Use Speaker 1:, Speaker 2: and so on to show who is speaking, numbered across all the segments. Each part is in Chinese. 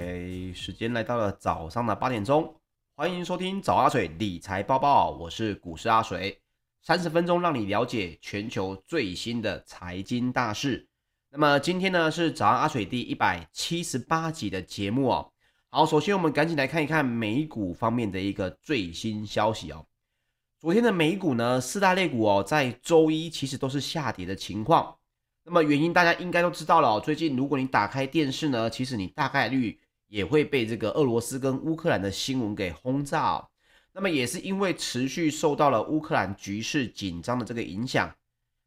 Speaker 1: OK，时间来到了早上的八点钟，欢迎收听早阿水理财报报，我是股市阿水，三十分钟让你了解全球最新的财经大事。那么今天呢是早安阿水第一百七十八集的节目哦。好，首先我们赶紧来看一看美股方面的一个最新消息哦。昨天的美股呢，四大类股哦，在周一其实都是下跌的情况。那么原因大家应该都知道了哦。最近如果你打开电视呢，其实你大概率也会被这个俄罗斯跟乌克兰的新闻给轰炸。那么也是因为持续受到了乌克兰局势紧张的这个影响，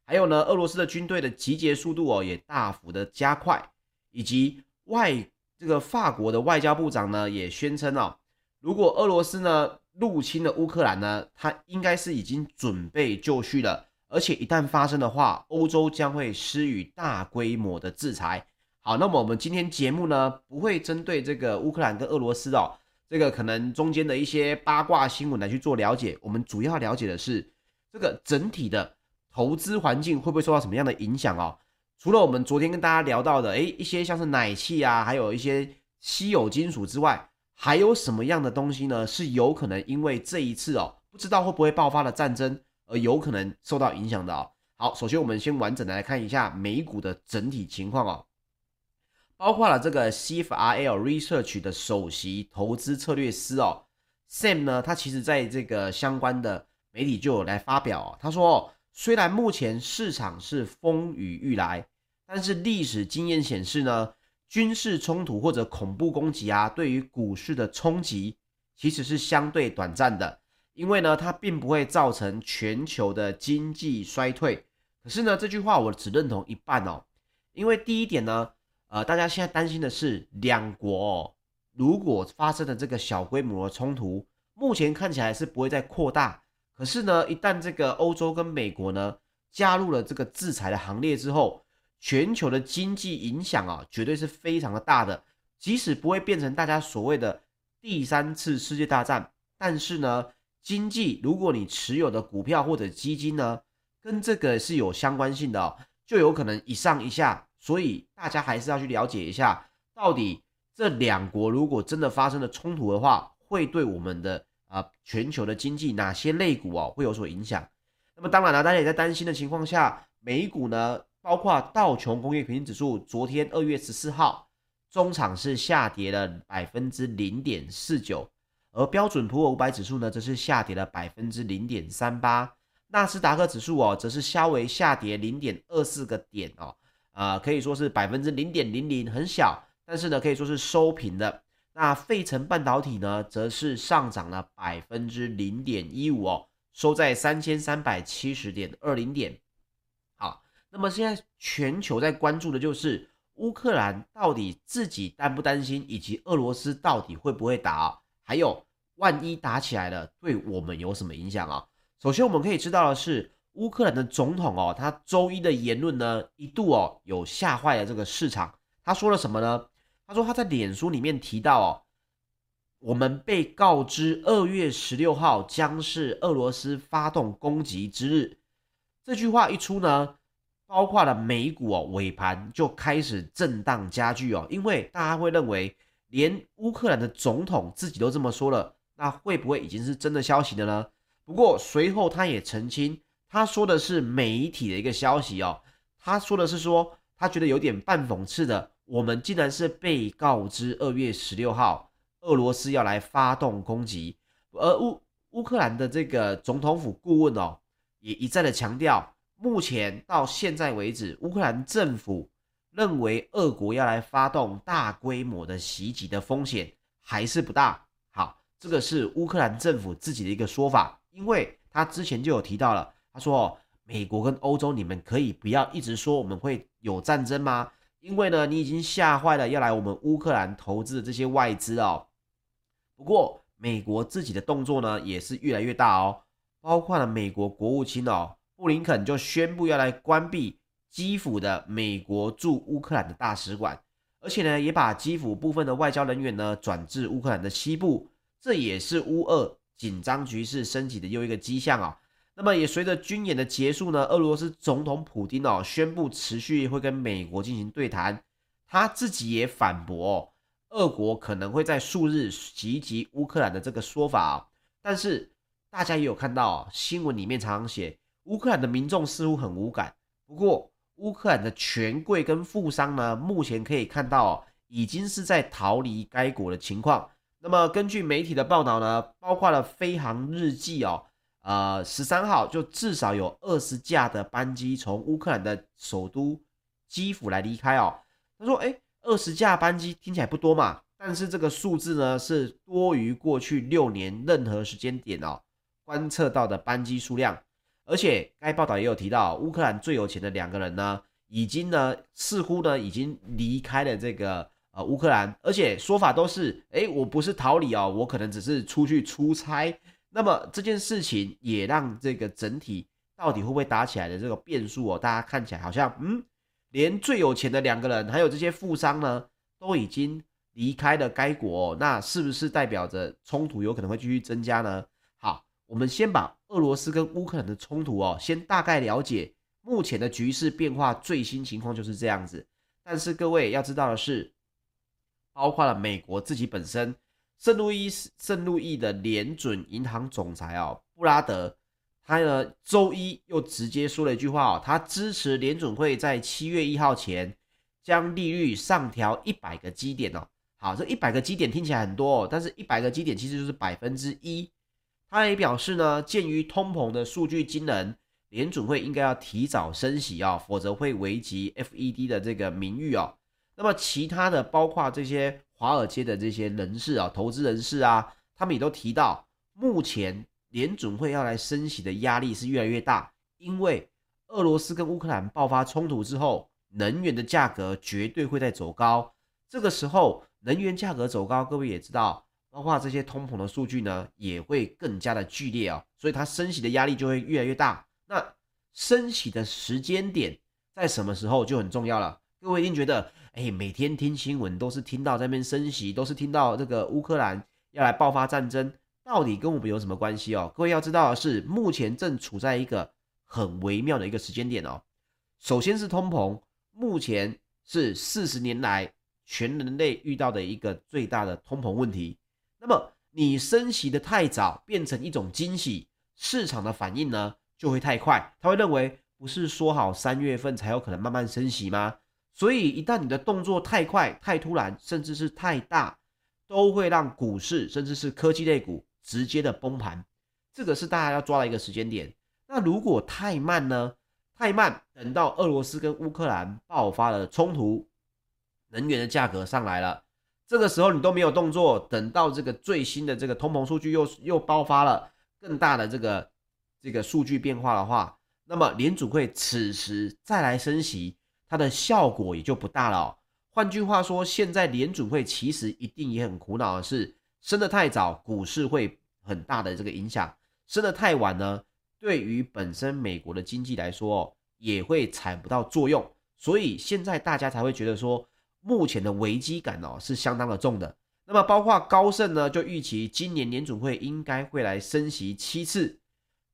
Speaker 1: 还有呢，俄罗斯的军队的集结速度哦也大幅的加快，以及外这个法国的外交部长呢也宣称哦，如果俄罗斯呢入侵了乌克兰呢，他应该是已经准备就绪了，而且一旦发生的话，欧洲将会施予大规模的制裁。好，那么我们今天节目呢，不会针对这个乌克兰跟俄罗斯哦，这个可能中间的一些八卦新闻来去做了解。我们主要了解的是这个整体的投资环境会不会受到什么样的影响哦？除了我们昨天跟大家聊到的，诶，一些像是奶气啊，还有一些稀有金属之外，还有什么样的东西呢？是有可能因为这一次哦，不知道会不会爆发的战争而有可能受到影响的哦。好，首先我们先完整的来看一下美股的整体情况哦。包括了这个 CFRL Research 的首席投资策略师哦，Sam 呢，他其实在这个相关的媒体就有来发表哦，他说，虽然目前市场是风雨欲来，但是历史经验显示呢，军事冲突或者恐怖攻击啊，对于股市的冲击其实是相对短暂的，因为呢，它并不会造成全球的经济衰退。可是呢，这句话我只认同一半哦，因为第一点呢。呃，大家现在担心的是两国哦，如果发生了这个小规模的冲突，目前看起来是不会再扩大。可是呢，一旦这个欧洲跟美国呢加入了这个制裁的行列之后，全球的经济影响啊，绝对是非常的大的。即使不会变成大家所谓的第三次世界大战，但是呢，经济如果你持有的股票或者基金呢，跟这个是有相关性的哦，就有可能一上一下。所以大家还是要去了解一下，到底这两国如果真的发生了冲突的话，会对我们的啊全球的经济哪些类股哦会有所影响？那么当然了，大家也在担心的情况下，美股呢，包括道琼工业平均指数，昨天二月十四号中场是下跌了百分之零点四九，而标准普尔五百指数呢，则是下跌了百分之零点三八，纳斯达克指数哦，则是稍微下跌零点二四个点哦。啊、呃，可以说是百分之零点零零，很小，但是呢，可以说是收平的。那费城半导体呢，则是上涨了百分之零点一五哦，收在三千三百七十点二零点。好，那么现在全球在关注的就是乌克兰到底自己担不担心，以及俄罗斯到底会不会打，还有万一打起来了，对我们有什么影响啊？首先我们可以知道的是。乌克兰的总统哦，他周一的言论呢，一度哦有吓坏了这个市场。他说了什么呢？他说他在脸书里面提到哦，我们被告知二月十六号将是俄罗斯发动攻击之日。这句话一出呢，包括了美股哦尾盘就开始震荡加剧哦，因为大家会认为连乌克兰的总统自己都这么说了，那会不会已经是真的消息了呢？不过随后他也澄清。他说的是媒体的一个消息哦，他说的是说他觉得有点半讽刺的，我们竟然是被告知二月十六号俄罗斯要来发动攻击，而乌乌克兰的这个总统府顾问哦也一再的强调，目前到现在为止，乌克兰政府认为俄国要来发动大规模的袭击的风险还是不大。好，这个是乌克兰政府自己的一个说法，因为他之前就有提到了。他说：“美国跟欧洲，你们可以不要一直说我们会有战争吗？因为呢，你已经吓坏了要来我们乌克兰投资的这些外资哦。不过，美国自己的动作呢也是越来越大哦，包括了美国国务卿哦布林肯就宣布要来关闭基辅的美国驻乌克兰的大使馆，而且呢也把基辅部分的外交人员呢转至乌克兰的西部，这也是乌俄紧张局势升级的又一个迹象啊。”那么也随着军演的结束呢，俄罗斯总统普丁哦宣布持续会跟美国进行对谈，他自己也反驳哦，俄国可能会在数日袭击乌克兰的这个说法，但是大家也有看到新闻里面常常写乌克兰的民众似乎很无感，不过乌克兰的权贵跟富商呢，目前可以看到已经是在逃离该国的情况。那么根据媒体的报道呢，包括了飞航日记哦，呃，十三号就至少有二十架的班机从乌克兰的首都基辅来离开哦。他说，诶，二十架班机听起来不多嘛，但是这个数字呢是多于过去六年任何时间点哦观测到的班机数量。而且该报道也有提到，乌克兰最有钱的两个人呢，已经呢似乎呢已经离开了这个。呃，乌克兰，而且说法都是，哎，我不是逃离哦，我可能只是出去出差。那么这件事情也让这个整体到底会不会打起来的这个变数哦，大家看起来好像，嗯，连最有钱的两个人，还有这些富商呢，都已经离开了该国，那是不是代表着冲突有可能会继续增加呢？好，我们先把俄罗斯跟乌克兰的冲突哦，先大概了解目前的局势变化最新情况就是这样子。但是各位要知道的是。包括了美国自己本身，圣路易圣路易的联准银行总裁哦，布拉德，他呢周一又直接说了一句话哦，他支持联准会在七月一号前将利率上调一百个基点哦。好，这一百个基点听起来很多哦，但是一百个基点其实就是百分之一。他也表示呢，鉴于通膨的数据惊人，联准会应该要提早升息哦，否则会危及 FED 的这个名誉哦。那么其他的包括这些华尔街的这些人士啊，投资人士啊，他们也都提到，目前联准会要来升息的压力是越来越大，因为俄罗斯跟乌克兰爆发冲突之后，能源的价格绝对会在走高。这个时候能源价格走高，各位也知道，包括这些通膨的数据呢，也会更加的剧烈啊，所以它升息的压力就会越来越大。那升息的时间点在什么时候就很重要了。各位一定觉得。哎，每天听新闻都是听到在那边升息，都是听到这个乌克兰要来爆发战争，到底跟我们有什么关系哦？各位要知道的是，目前正处在一个很微妙的一个时间点哦。首先是通膨，目前是四十年来全人类遇到的一个最大的通膨问题。那么你升息的太早，变成一种惊喜，市场的反应呢就会太快，他会认为不是说好三月份才有可能慢慢升息吗？所以，一旦你的动作太快、太突然，甚至是太大，都会让股市甚至是科技类股直接的崩盘。这个是大家要抓的一个时间点。那如果太慢呢？太慢，等到俄罗斯跟乌克兰爆发了冲突，能源的价格上来了，这个时候你都没有动作，等到这个最新的这个通膨数据又又爆发了更大的这个这个数据变化的话，那么联储会此时再来升息。它的效果也就不大了哦。换句话说，现在联准会其实一定也很苦恼的是，升得太早，股市会很大的这个影响；升得太晚呢，对于本身美国的经济来说，也会产不到作用。所以现在大家才会觉得说，目前的危机感哦是相当的重的。那么包括高盛呢，就预期今年联准会应该会来升息七次；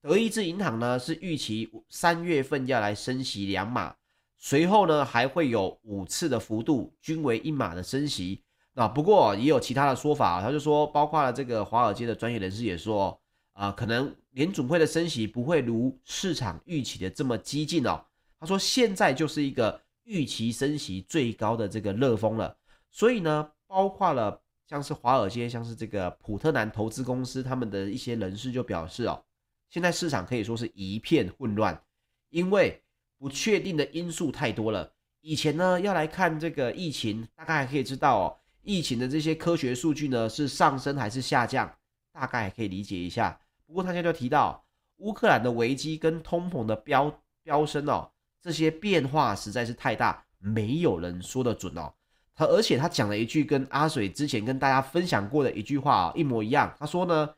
Speaker 1: 德意志银行呢是预期三月份要来升息两码。随后呢，还会有五次的幅度，均为一码的升息。那不过也有其他的说法，他就说，包括了这个华尔街的专业人士也说，啊，可能联准会的升息不会如市场预期的这么激进哦。他说，现在就是一个预期升息最高的这个热风了。所以呢，包括了像是华尔街，像是这个普特南投资公司，他们的一些人士就表示哦，现在市场可以说是一片混乱，因为。不确定的因素太多了。以前呢，要来看这个疫情，大概还可以知道哦，疫情的这些科学数据呢是上升还是下降，大概可以理解一下。不过他现在就提到乌克兰的危机跟通膨的飙飙升哦，这些变化实在是太大，没有人说得准哦。他而且他讲了一句跟阿水之前跟大家分享过的一句话一模一样。他说呢，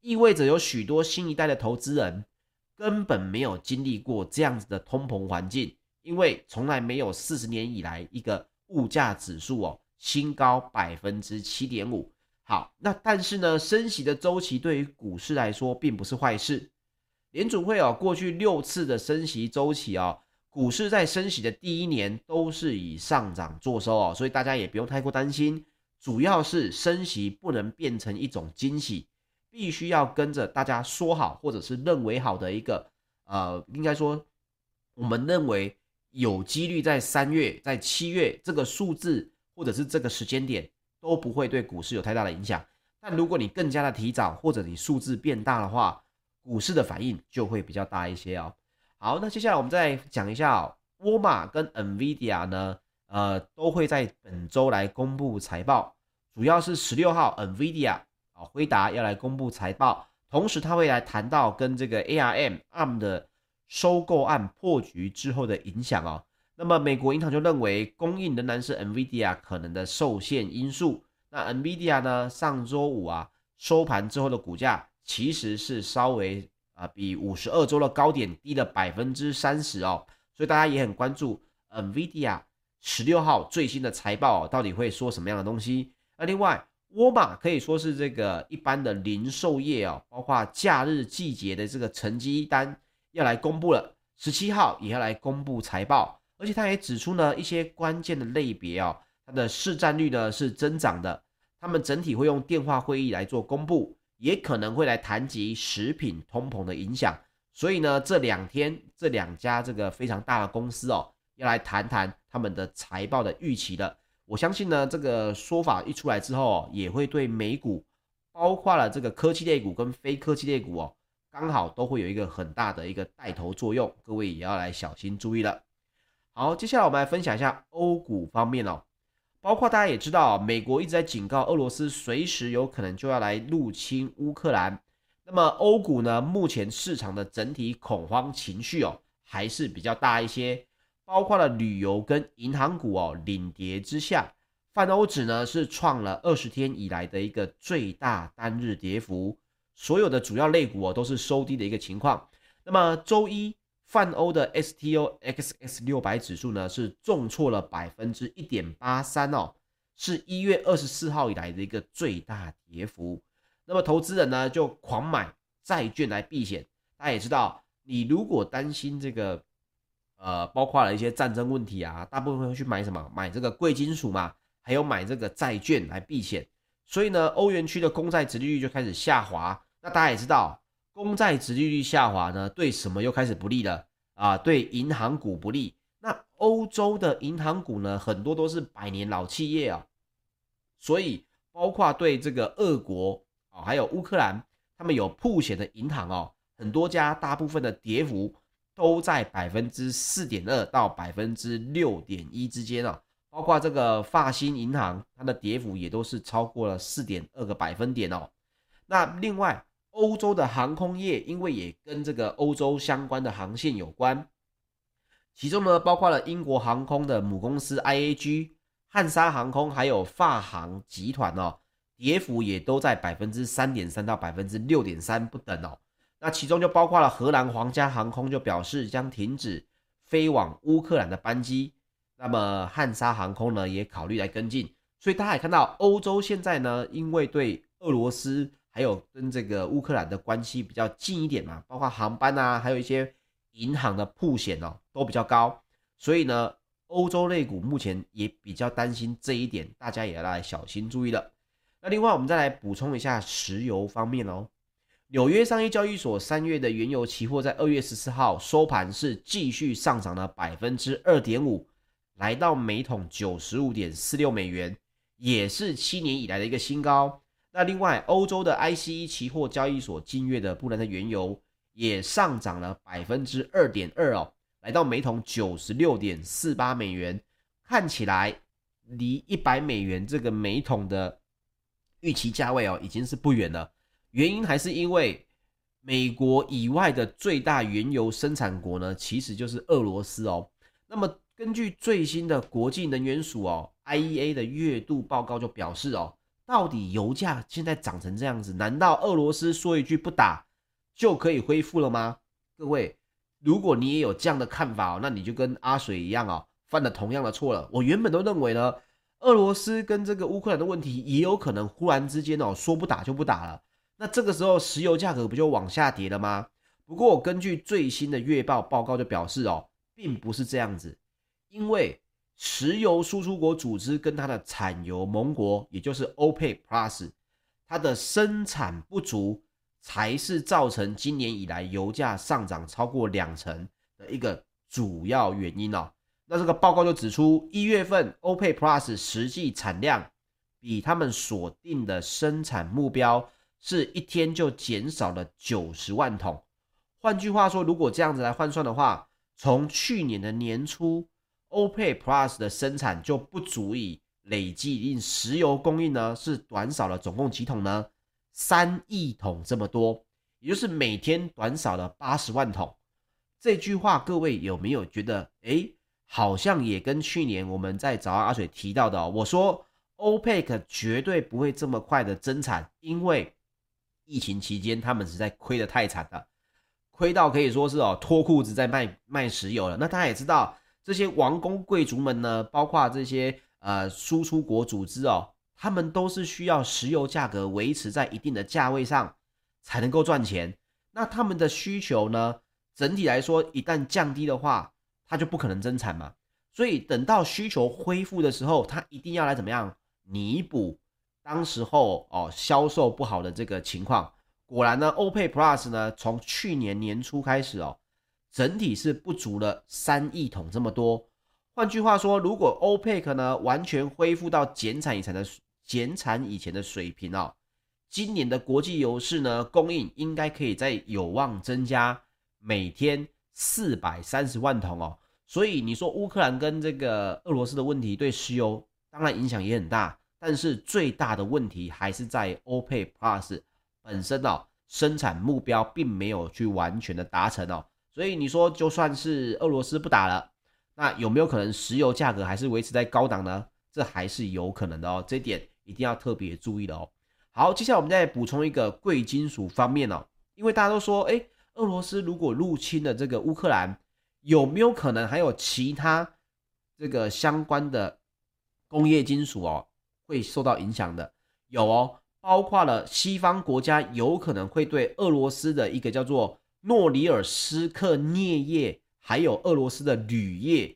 Speaker 1: 意味着有许多新一代的投资人。根本没有经历过这样子的通膨环境，因为从来没有四十年以来一个物价指数哦新高百分之七点五。好，那但是呢，升息的周期对于股市来说并不是坏事。联储会哦过去六次的升息周期哦，股市在升息的第一年都是以上涨作收哦，所以大家也不用太过担心。主要是升息不能变成一种惊喜，必须要跟着大家说好或者是认为好的一个，呃，应该说我们认为有几率在三月、在七月这个数字或者是这个时间点都不会对股市有太大的影响。但如果你更加的提早，或者你数字变大的话，股市的反应就会比较大一些哦。好，那接下来我们再讲一下哦，沃尔玛跟 NVIDIA 呢，呃，都会在本周来公布财报，主要是十六号 NVIDIA 啊，辉达要来公布财报，同时他会来谈到跟这个 ARM ARM 的收购案破局之后的影响哦。那么美国银行就认为供应仍然是 NVIDIA 可能的受限因素。那 NVIDIA 呢，上周五啊收盘之后的股价。其实是稍微啊比五十二周的高点低了百分之三十哦，所以大家也很关注 NVIDIA 十六号最新的财报到底会说什么样的东西。那另外，沃尔玛可以说是这个一般的零售业哦，包括假日季节的这个成绩单要来公布了，十七号也要来公布财报，而且他也指出呢一些关键的类别哦，它的市占率呢是增长的，他们整体会用电话会议来做公布。也可能会来谈及食品通膨的影响，所以呢，这两天这两家这个非常大的公司哦，要来谈谈他们的财报的预期了。我相信呢，这个说法一出来之后，也会对美股，包括了这个科技类股跟非科技类股哦，刚好都会有一个很大的一个带头作用。各位也要来小心注意了。好，接下来我们来分享一下欧股方面哦。包括大家也知道，美国一直在警告俄罗斯，随时有可能就要来入侵乌克兰。那么欧股呢，目前市场的整体恐慌情绪哦，还是比较大一些。包括了旅游跟银行股哦，领跌之下，泛欧指呢是创了二十天以来的一个最大单日跌幅。所有的主要类股哦都是收低的一个情况。那么周一。泛欧的 STOXX 六百指数呢是重挫了百分之一点八三哦，是一月二十四号以来的一个最大跌幅。那么投资人呢就狂买债券来避险。大家也知道，你如果担心这个，呃，包括了一些战争问题啊，大部分会去买什么？买这个贵金属嘛，还有买这个债券来避险。所以呢，欧元区的公债殖利率就开始下滑。那大家也知道。公债殖利率下滑呢，对什么又开始不利了啊？对银行股不利。那欧洲的银行股呢，很多都是百年老企业啊，所以包括对这个俄国啊，还有乌克兰，他们有曝险的银行哦，很多家，大部分的跌幅都在百分之四点二到百分之六点一之间啊。包括这个法兴银行，它的跌幅也都是超过了四点二个百分点哦。那另外，欧洲的航空业，因为也跟这个欧洲相关的航线有关，其中呢包括了英国航空的母公司 IAG、汉莎航空，还有法航集团哦，跌幅也都在百分之三点三到百分之六点三不等哦。那其中就包括了荷兰皇家航空就表示将停止飞往乌克兰的班机，那么汉莎航空呢也考虑来跟进，所以大家也看到欧洲现在呢，因为对俄罗斯。还有跟这个乌克兰的关系比较近一点嘛，包括航班啊，还有一些银行的曝险哦，都比较高，所以呢，欧洲类股目前也比较担心这一点，大家也要来小心注意了。那另外我们再来补充一下石油方面哦，纽约商业交易所三月的原油期货在二月十四号收盘是继续上涨了百分之二点五，来到每桶九十五点四六美元，也是七年以来的一个新高。那另外，欧洲的 ICE 期货交易所近月的布兰特原油也上涨了百分之二点二哦，来到每桶九十六点四八美元，看起来离一百美元这个每桶的预期价位哦，已经是不远了。原因还是因为美国以外的最大原油生产国呢，其实就是俄罗斯哦。那么根据最新的国际能源署哦 IEA 的月度报告就表示哦。到底油价现在涨成这样子，难道俄罗斯说一句不打就可以恢复了吗？各位，如果你也有这样的看法哦，那你就跟阿水一样哦，犯了同样的错了。我原本都认为呢，俄罗斯跟这个乌克兰的问题也有可能忽然之间哦，说不打就不打了，那这个时候石油价格不就往下跌了吗？不过根据最新的月报报告就表示哦，并不是这样子，因为石油输出国组织跟它的产油盟国，也就是 OPEC Plus，它的生产不足，才是造成今年以来油价上涨超过两成的一个主要原因哦。那这个报告就指出，一月份 OPEC Plus 实际产量比他们锁定的生产目标是一天就减少了九十万桶。换句话说，如果这样子来换算的话，从去年的年初，OPEC Plus 的生产就不足以累计令石油供应呢是短少了总共几桶呢？三亿桶这么多，也就是每天短少了八十万桶。这句话各位有没有觉得，诶，好像也跟去年我们在早安阿水提到的，我说 OPEC 绝对不会这么快的增产，因为疫情期间他们实在亏得太惨了，亏到可以说是哦脱裤子在卖卖石油了。那大家也知道，这些王公贵族们呢，包括这些呃输出国组织哦。他们都是需要石油价格维持在一定的价位上才能够赚钱。那他们的需求呢？整体来说，一旦降低的话，他就不可能增产嘛。所以等到需求恢复的时候，他一定要来怎么样弥补当时候哦销售不好的这个情况。果然呢，OPEC Plus 呢，从去年年初开始哦，整体是不足了三亿桶这么多。换句话说，如果欧佩克呢完全恢复到减产以前的。减产以前的水平哦，今年的国际油市呢，供应应该可以再有望增加每天四百三十万桶哦。所以你说乌克兰跟这个俄罗斯的问题对石油当然影响也很大，但是最大的问题还是在 OPEC Plus 本身哦，生产目标并没有去完全的达成哦。所以你说就算是俄罗斯不打了，那有没有可能石油价格还是维持在高档呢？这还是有可能的哦，这点。一定要特别注意的哦。好，接下来我们再补充一个贵金属方面哦，因为大家都说，哎，俄罗斯如果入侵了这个乌克兰，有没有可能还有其他这个相关的工业金属哦会受到影响的？有哦，包括了西方国家有可能会对俄罗斯的一个叫做诺里尔斯克镍业，还有俄罗斯的铝业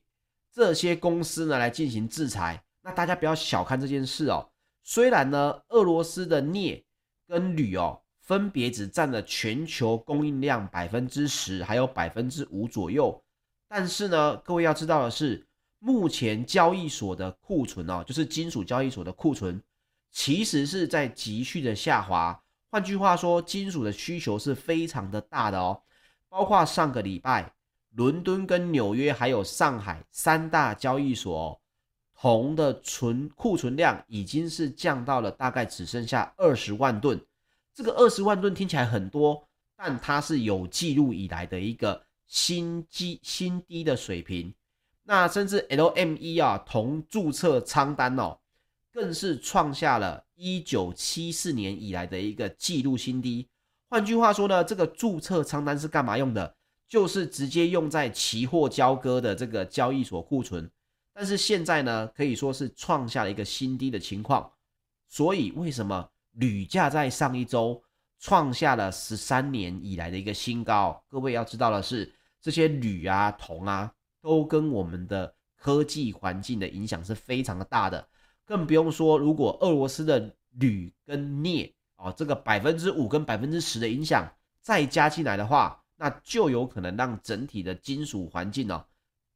Speaker 1: 这些公司呢来进行制裁。那大家不要小看这件事哦。虽然呢，俄罗斯的镍跟铝哦，分别只占了全球供应量百分之十，还有百分之五左右，但是呢，各位要知道的是，目前交易所的库存哦，就是金属交易所的库存，其实是在急剧的下滑。换句话说，金属的需求是非常的大的哦，包括上个礼拜，伦敦跟纽约还有上海三大交易所哦。铜的存库存量已经是降到了大概只剩下二十万吨，这个二十万吨听起来很多，但它是有记录以来的一个新低新低的水平。那甚至 LME 啊铜注册仓单哦，更是创下了一九七四年以来的一个记录新低。换句话说呢，这个注册仓单是干嘛用的？就是直接用在期货交割的这个交易所库存。但是现在呢，可以说是创下了一个新低的情况。所以为什么铝价在上一周创下了十三年以来的一个新高？各位要知道的是，这些铝啊、铜啊，都跟我们的科技环境的影响是非常的大的。更不用说，如果俄罗斯的铝跟镍哦，这个百分之五跟百分之十的影响再加进来的话，那就有可能让整体的金属环境呢、哦。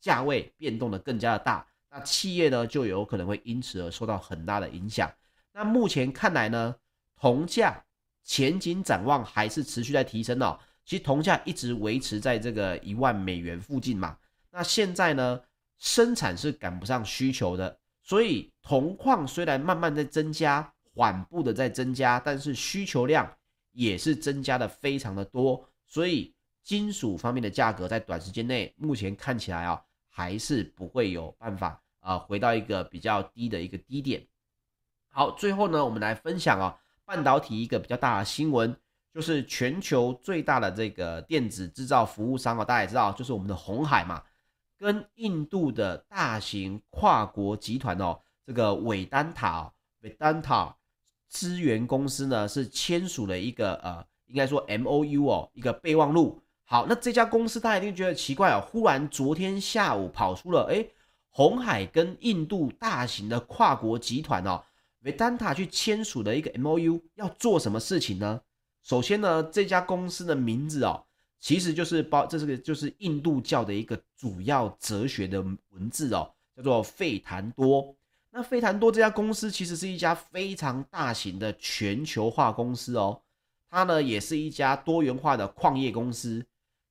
Speaker 1: 价位变动的更加的大，那企业呢就有可能会因此而受到很大的影响。那目前看来呢，铜价前景展望还是持续在提升哦。其实铜价一直维持在这个一万美元附近嘛。那现在呢，生产是赶不上需求的，所以铜矿虽然慢慢在增加，缓步的在增加，但是需求量也是增加的非常的多，所以金属方面的价格在短时间内目前看起来啊、还是不会有办法啊、回到一个比较低的一个低点。好，最后呢，我们来分享啊、半导体一个比较大的新闻，就是全球最大的这个电子制造服务商啊、大家也知道，就是我们的红海嘛，跟印度的大型跨国集团哦，这个伟丹塔、伟丹塔资源公司呢，是签署了一个呃，应该说 M O U 哦，一个备忘录。好，那这家公司大家一定觉得奇怪哦，忽然昨天下午跑出了，诶，鸿海跟印度大型的跨国集团哦，Vedanta 去签署的一个 MOU 要做什么事情呢？首先呢，这家公司的名字哦，其实就是包，这是个就是印度教的一个主要哲学的文字哦，叫做费檀多。那费檀多这家公司其实是一家非常大型的全球化公司哦，它呢也是一家多元化的矿业公司。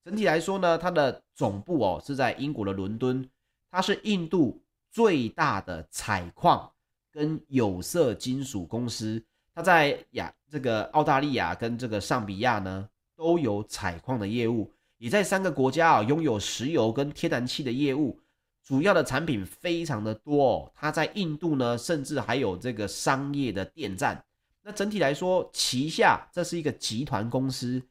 Speaker 1: 整体来说呢，它的总部哦是在英国的伦敦。它是印度最大的采矿跟有色金属公司，它在亚这个澳大利亚跟这个上比亚呢都有采矿的业务，也在三个国家啊拥有石油跟天然气的业务，主要的产品非常的多哦。它在印度呢，甚至还有这个商业的电站。那整体来说，旗下这是一个集团公司，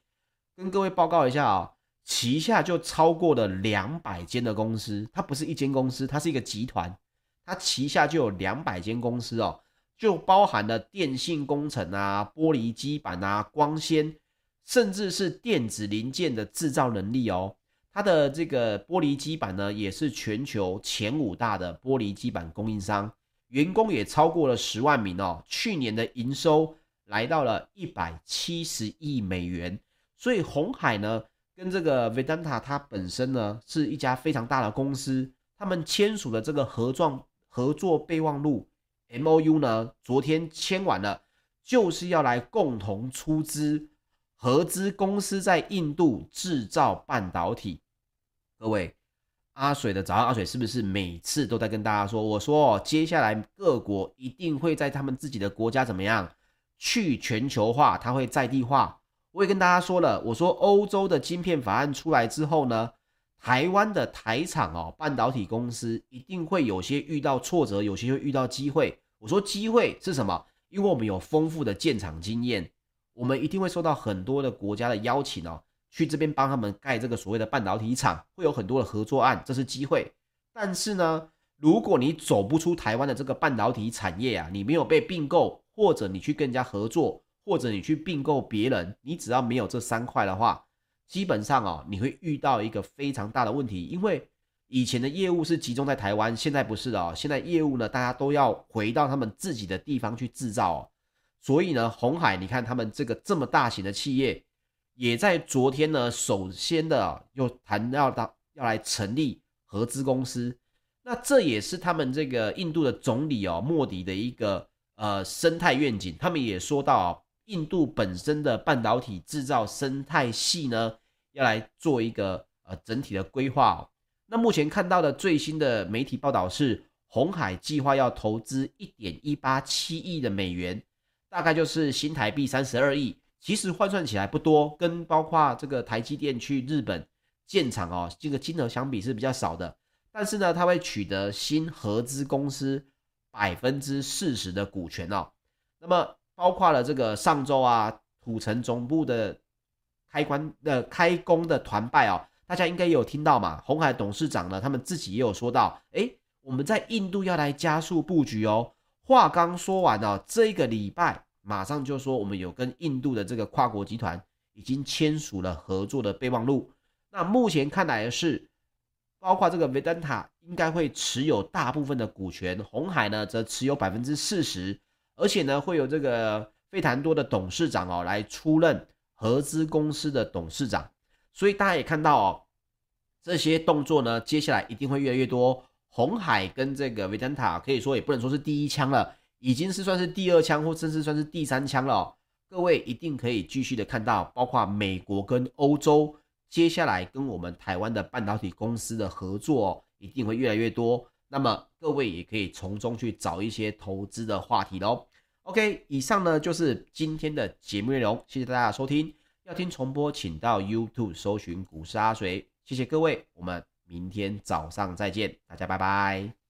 Speaker 1: 跟各位报告一下啊。旗下就超过了两百间的公司，它不是一间公司，它是一个集团，它旗下就有两百间公司哦，就包含了电信工程啊、玻璃基板啊、光纤，甚至是电子零件的制造能力哦。它的这个玻璃基板呢，也是全球前五大的玻璃基板供应商，员工也超过了十万名哦。去年的营收来到了一百七十亿美元，所以鸿海呢。跟这个 Vedanta 它本身呢是一家非常大的公司，他们签署的这个合作合作备忘录 MOU 呢，昨天签完了，就是要来共同出资合资公司在印度制造半导体。各位，阿水的早上，阿水是不是每次都在跟大家说？我说接下来各国一定会在他们自己的国家怎么样去全球化，它会在地化。我也跟大家说了，我说欧洲的晶片法案出来之后呢，台湾的台厂哦，半导体公司一定会有些遇到挫折，有些会遇到机会。我说机会是什么？因为我们有丰富的建厂经验，我们一定会受到很多的国家的邀请哦，去这边帮他们盖这个所谓的半导体厂，会有很多的合作案，这是机会。但是呢，如果你走不出台湾的这个半导体产业啊，你没有被并购，或者你去跟人家合作。或者你去并购别人，你只要没有这三块的话，基本上哦，你会遇到一个非常大的问题，因为以前的业务是集中在台湾，现在不是哦，现在业务呢，大家都要回到他们自己的地方去制造哦。所以呢，鸿海，你看他们这个这么大型的企业，也在昨天呢，首先的又谈到到要来成立合资公司，那这也是他们这个印度的总理哦，莫迪的一个呃生态愿景，他们也说到哦。印度本身的半导体制造生态系呢，要来做一个呃整体的规划哦。那目前看到的最新的媒体报道是，红海计划要投资一点一八七亿的美元，大概就是新台币三十二亿。其实换算起来不多，跟包括这个台积电去日本建厂哦，这个金额相比是比较少的。但是呢，它会取得新合资公司百分之四十的股权哦。那么包括了这个上周啊，土城总部的开关的开工的团拜哦，大家应该也有听到嘛。鸿海董事长呢，他们自己也有说到，诶，我们在印度要来加速布局哦。话刚说完哦，这个礼拜马上就说我们有跟印度的这个跨国集团已经签署了合作的备忘录。那目前看来的是，包括这个 Vedanta 应该会持有大部分的股权，红海呢则持有百分之四十。而且呢，会有这个费坦多的董事长哦来出任合资公司的董事长，所以大家也看到哦，这些动作呢，接下来一定会越来越多。红海跟这个 Vedanta 可以说也不能说是第一枪了，已经是算是第二枪，或甚至算是第三枪了。各位一定可以继续的看到，包括美国跟欧洲接下来跟我们台湾的半导体公司的合作，一定会越来越多。那么各位也可以从中去找一些投资的话题喽。OK，以上呢就是今天的节目内容，谢谢大家收听。要听重播，请到 YouTube 搜寻股市阿水。谢谢各位，我们明天早上再见，大家拜拜。